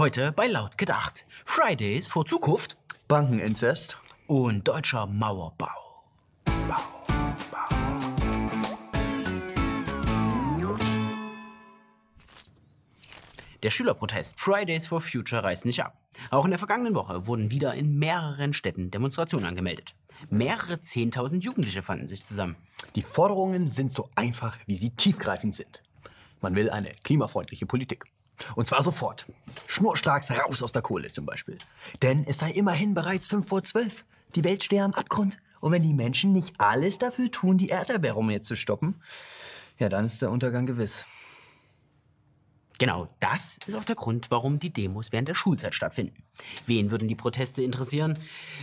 Heute bei Laut gedacht. Fridays vor Zukunft Bankeninzest. und deutscher Mauerbau. Bau, Bau. Der Schülerprotest Fridays for Future reißt nicht ab. Auch in der vergangenen Woche wurden wieder in mehreren Städten Demonstrationen angemeldet. Mehrere Zehntausend Jugendliche fanden sich zusammen. Die Forderungen sind so einfach, wie sie tiefgreifend sind. Man will eine klimafreundliche Politik. Und zwar sofort. Schnurstracks raus aus der Kohle zum Beispiel. Denn es sei immerhin bereits fünf vor zwölf. Die Welt stehe am Abgrund. Und wenn die Menschen nicht alles dafür tun, die Erderwärmung jetzt zu stoppen, ja, dann ist der Untergang gewiss. Genau das ist auch der Grund, warum die Demos während der Schulzeit stattfinden. Wen würden die Proteste interessieren,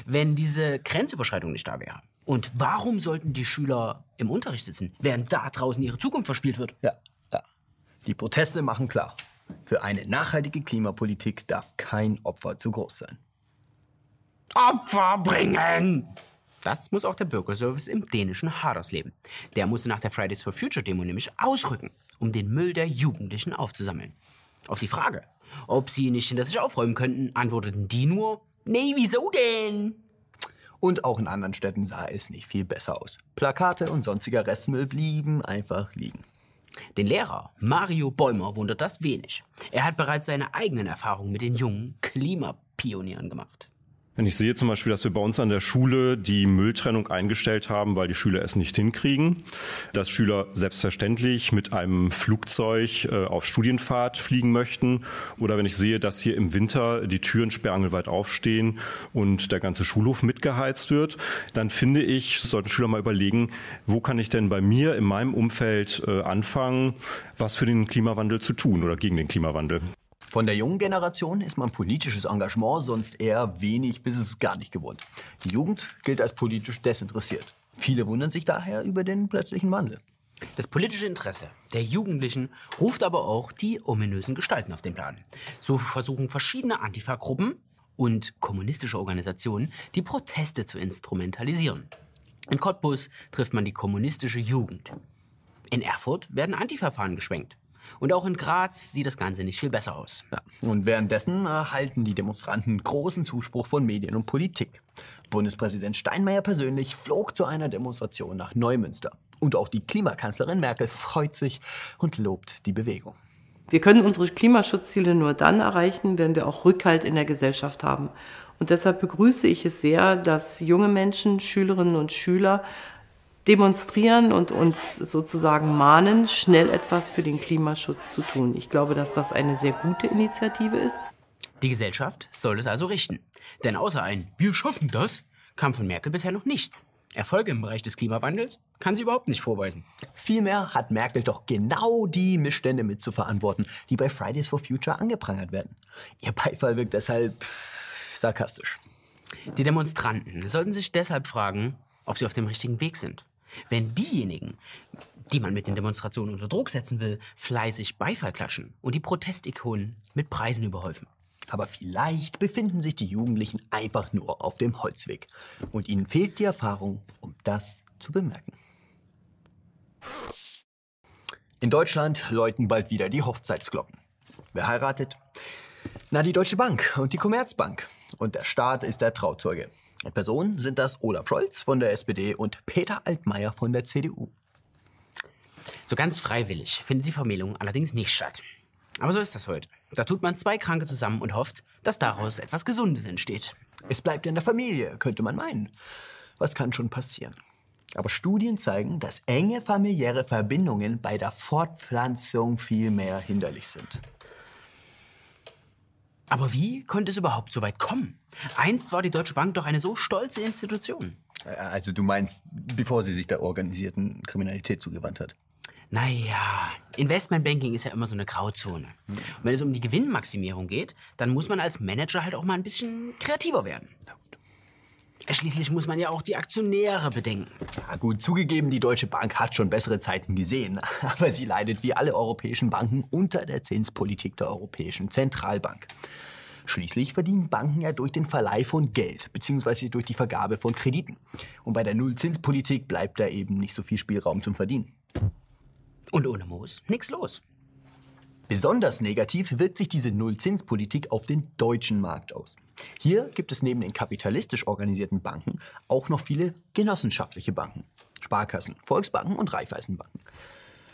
wenn diese Grenzüberschreitung nicht da wäre? Und warum sollten die Schüler im Unterricht sitzen, während da draußen ihre Zukunft verspielt wird? Ja, ja. Die Proteste machen klar. Für eine nachhaltige Klimapolitik darf kein Opfer zu groß sein. Opfer bringen! Das muss auch der Bürgerservice im dänischen Hadersleben. Der musste nach der Fridays for Future Demo nämlich ausrücken, um den Müll der Jugendlichen aufzusammeln. Auf die Frage, ob sie nicht hinter sich aufräumen könnten, antworteten die nur, nee, wieso denn? Und auch in anderen Städten sah es nicht viel besser aus. Plakate und sonstiger Restmüll blieben einfach liegen. Den Lehrer Mario Bäumer wundert das wenig. Er hat bereits seine eigenen Erfahrungen mit den jungen Klimapionieren gemacht. Wenn ich sehe zum Beispiel, dass wir bei uns an der Schule die Mülltrennung eingestellt haben, weil die Schüler es nicht hinkriegen, dass Schüler selbstverständlich mit einem Flugzeug äh, auf Studienfahrt fliegen möchten, oder wenn ich sehe, dass hier im Winter die Türen sperrangelweit aufstehen und der ganze Schulhof mitgeheizt wird, dann finde ich, sollten Schüler mal überlegen, wo kann ich denn bei mir in meinem Umfeld äh, anfangen, was für den Klimawandel zu tun oder gegen den Klimawandel. Von der jungen Generation ist man politisches Engagement sonst eher wenig bis es gar nicht gewohnt. Die Jugend gilt als politisch desinteressiert. Viele wundern sich daher über den plötzlichen Wandel. Das politische Interesse der Jugendlichen ruft aber auch die ominösen Gestalten auf den Plan. So versuchen verschiedene Antifa-Gruppen und kommunistische Organisationen, die Proteste zu instrumentalisieren. In Cottbus trifft man die kommunistische Jugend. In Erfurt werden Antifa-Fahnen geschwenkt. Und auch in Graz sieht das Ganze nicht viel besser aus. Ja. Und währenddessen erhalten die Demonstranten großen Zuspruch von Medien und Politik. Bundespräsident Steinmeier persönlich flog zu einer Demonstration nach Neumünster. Und auch die Klimakanzlerin Merkel freut sich und lobt die Bewegung. Wir können unsere Klimaschutzziele nur dann erreichen, wenn wir auch Rückhalt in der Gesellschaft haben. Und deshalb begrüße ich es sehr, dass junge Menschen, Schülerinnen und Schüler demonstrieren und uns sozusagen mahnen, schnell etwas für den Klimaschutz zu tun. Ich glaube, dass das eine sehr gute Initiative ist. Die Gesellschaft soll es also richten. Denn außer ein Wir schaffen das kam von Merkel bisher noch nichts. Erfolge im Bereich des Klimawandels kann sie überhaupt nicht vorweisen. Vielmehr hat Merkel doch genau die Missstände mit zu verantworten, die bei Fridays for Future angeprangert werden. Ihr Beifall wirkt deshalb sarkastisch. Die Demonstranten sollten sich deshalb fragen, ob sie auf dem richtigen Weg sind. Wenn diejenigen, die man mit den Demonstrationen unter Druck setzen will, fleißig Beifall klatschen und die Protestikonen mit Preisen überhäufen. Aber vielleicht befinden sich die Jugendlichen einfach nur auf dem Holzweg. Und ihnen fehlt die Erfahrung, um das zu bemerken. In Deutschland läuten bald wieder die Hochzeitsglocken. Wer heiratet? Na, die Deutsche Bank und die Commerzbank. Und der Staat ist der Trauzeuge. In Person sind das Olaf Scholz von der SPD und Peter Altmaier von der CDU. So ganz freiwillig findet die Vermählung allerdings nicht statt. Aber so ist das heute. Da tut man zwei Kranke zusammen und hofft, dass daraus etwas Gesundes entsteht. Es bleibt in der Familie, könnte man meinen. Was kann schon passieren? Aber Studien zeigen, dass enge familiäre Verbindungen bei der Fortpflanzung viel mehr hinderlich sind. Aber wie konnte es überhaupt so weit kommen? Einst war die Deutsche Bank doch eine so stolze Institution. Also du meinst, bevor sie sich der organisierten Kriminalität zugewandt hat? Naja, Investmentbanking ist ja immer so eine Grauzone. Und wenn es um die Gewinnmaximierung geht, dann muss man als Manager halt auch mal ein bisschen kreativer werden. Schließlich muss man ja auch die Aktionäre bedenken. Ja, gut, zugegeben, die Deutsche Bank hat schon bessere Zeiten gesehen. Aber sie leidet wie alle europäischen Banken unter der Zinspolitik der Europäischen Zentralbank. Schließlich verdienen Banken ja durch den Verleih von Geld, beziehungsweise durch die Vergabe von Krediten. Und bei der Nullzinspolitik bleibt da eben nicht so viel Spielraum zum Verdienen. Und ohne Moos nix los. Besonders negativ wirkt sich diese Nullzinspolitik auf den deutschen Markt aus. Hier gibt es neben den kapitalistisch organisierten Banken auch noch viele genossenschaftliche Banken, Sparkassen, Volksbanken und Raiffeisenbanken.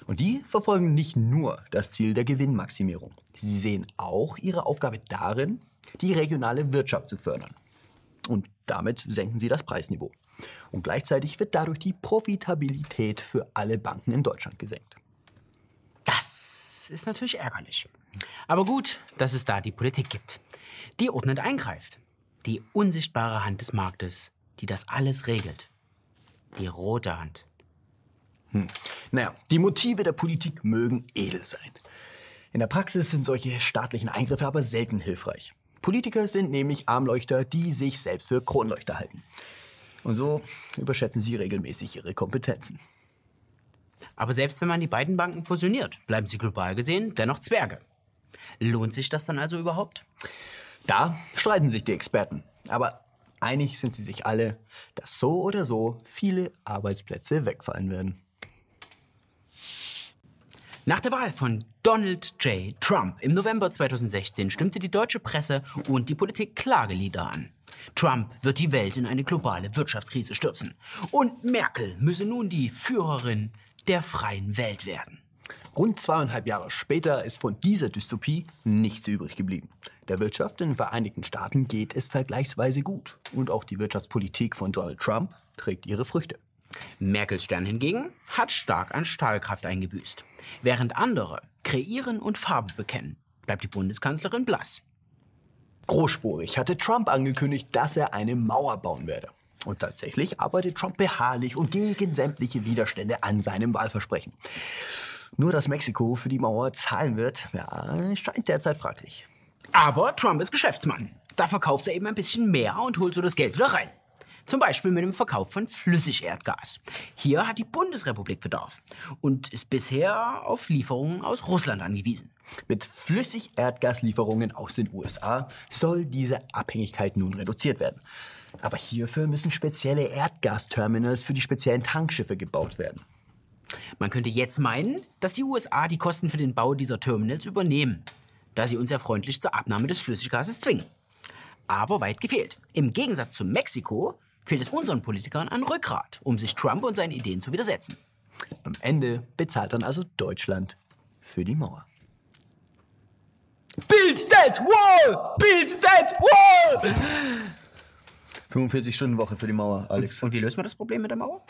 Und die verfolgen nicht nur das Ziel der Gewinnmaximierung. Sie sehen auch ihre Aufgabe darin, die regionale Wirtschaft zu fördern. Und damit senken sie das Preisniveau. Und gleichzeitig wird dadurch die Profitabilität für alle Banken in Deutschland gesenkt. Das ist natürlich ärgerlich. Aber gut, dass es da die Politik gibt, die ordnend eingreift. Die unsichtbare Hand des Marktes, die das alles regelt. Die rote Hand. Naja, die Motive der Politik mögen edel sein. In der Praxis sind solche staatlichen Eingriffe aber selten hilfreich. Politiker sind nämlich Armleuchter, die sich selbst für Kronleuchter halten. Und so überschätzen sie regelmäßig ihre Kompetenzen. Aber selbst wenn man die beiden Banken fusioniert, bleiben sie global gesehen dennoch Zwerge. Lohnt sich das dann also überhaupt? Da streiten sich die Experten. Aber einig sind sie sich alle, dass so oder so viele Arbeitsplätze wegfallen werden. Nach der Wahl von Donald J. Trump im November 2016 stimmte die deutsche Presse und die Politik Klagelieder an. Trump wird die Welt in eine globale Wirtschaftskrise stürzen. Und Merkel müsse nun die Führerin der freien Welt werden. Rund zweieinhalb Jahre später ist von dieser Dystopie nichts übrig geblieben. Der Wirtschaft in den Vereinigten Staaten geht es vergleichsweise gut. Und auch die Wirtschaftspolitik von Donald Trump trägt ihre Früchte. Merkels Stern hingegen hat stark an Stahlkraft eingebüßt. Während andere kreieren und Farbe bekennen, bleibt die Bundeskanzlerin blass. Großspurig hatte Trump angekündigt, dass er eine Mauer bauen werde. Und tatsächlich arbeitet Trump beharrlich und gegen sämtliche Widerstände an seinem Wahlversprechen. Nur dass Mexiko für die Mauer zahlen wird, ja, scheint derzeit fraglich. Aber Trump ist Geschäftsmann. Da verkauft er eben ein bisschen mehr und holt so das Geld wieder rein. Zum Beispiel mit dem Verkauf von Flüssigerdgas. Hier hat die Bundesrepublik Bedarf und ist bisher auf Lieferungen aus Russland angewiesen. Mit Flüssigerdgaslieferungen aus den USA soll diese Abhängigkeit nun reduziert werden. Aber hierfür müssen spezielle Erdgasterminals für die speziellen Tankschiffe gebaut werden. Man könnte jetzt meinen, dass die USA die Kosten für den Bau dieser Terminals übernehmen, da sie uns ja freundlich zur Abnahme des Flüssiggases zwingen. Aber weit gefehlt. Im Gegensatz zu Mexiko fehlt es unseren Politikern an Rückgrat, um sich Trump und seinen Ideen zu widersetzen. Am Ende bezahlt dann also Deutschland für die Mauer. Build that wall! Build that wall! 45-Stunden-Woche für die Mauer, Alex. Und wie löst man das Problem mit der Mauer?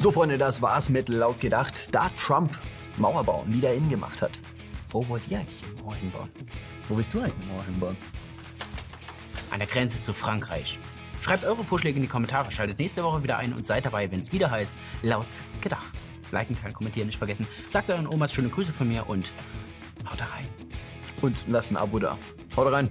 So, Freunde, das war's mit laut gedacht, da Trump Mauerbauen wieder in gemacht hat. Wo wollt ihr eigentlich eine Mauer hinbauen? Wo willst du eigentlich eine Mauer hinbauen? An der Grenze zu Frankreich. Schreibt eure Vorschläge in die Kommentare, schaltet nächste Woche wieder ein und seid dabei, wenn es wieder heißt, laut gedacht. Liken, teilen, kommentieren nicht vergessen. Sagt euren Omas schöne Grüße von mir und haut rein. Und lasst ein Abo da. Haut rein.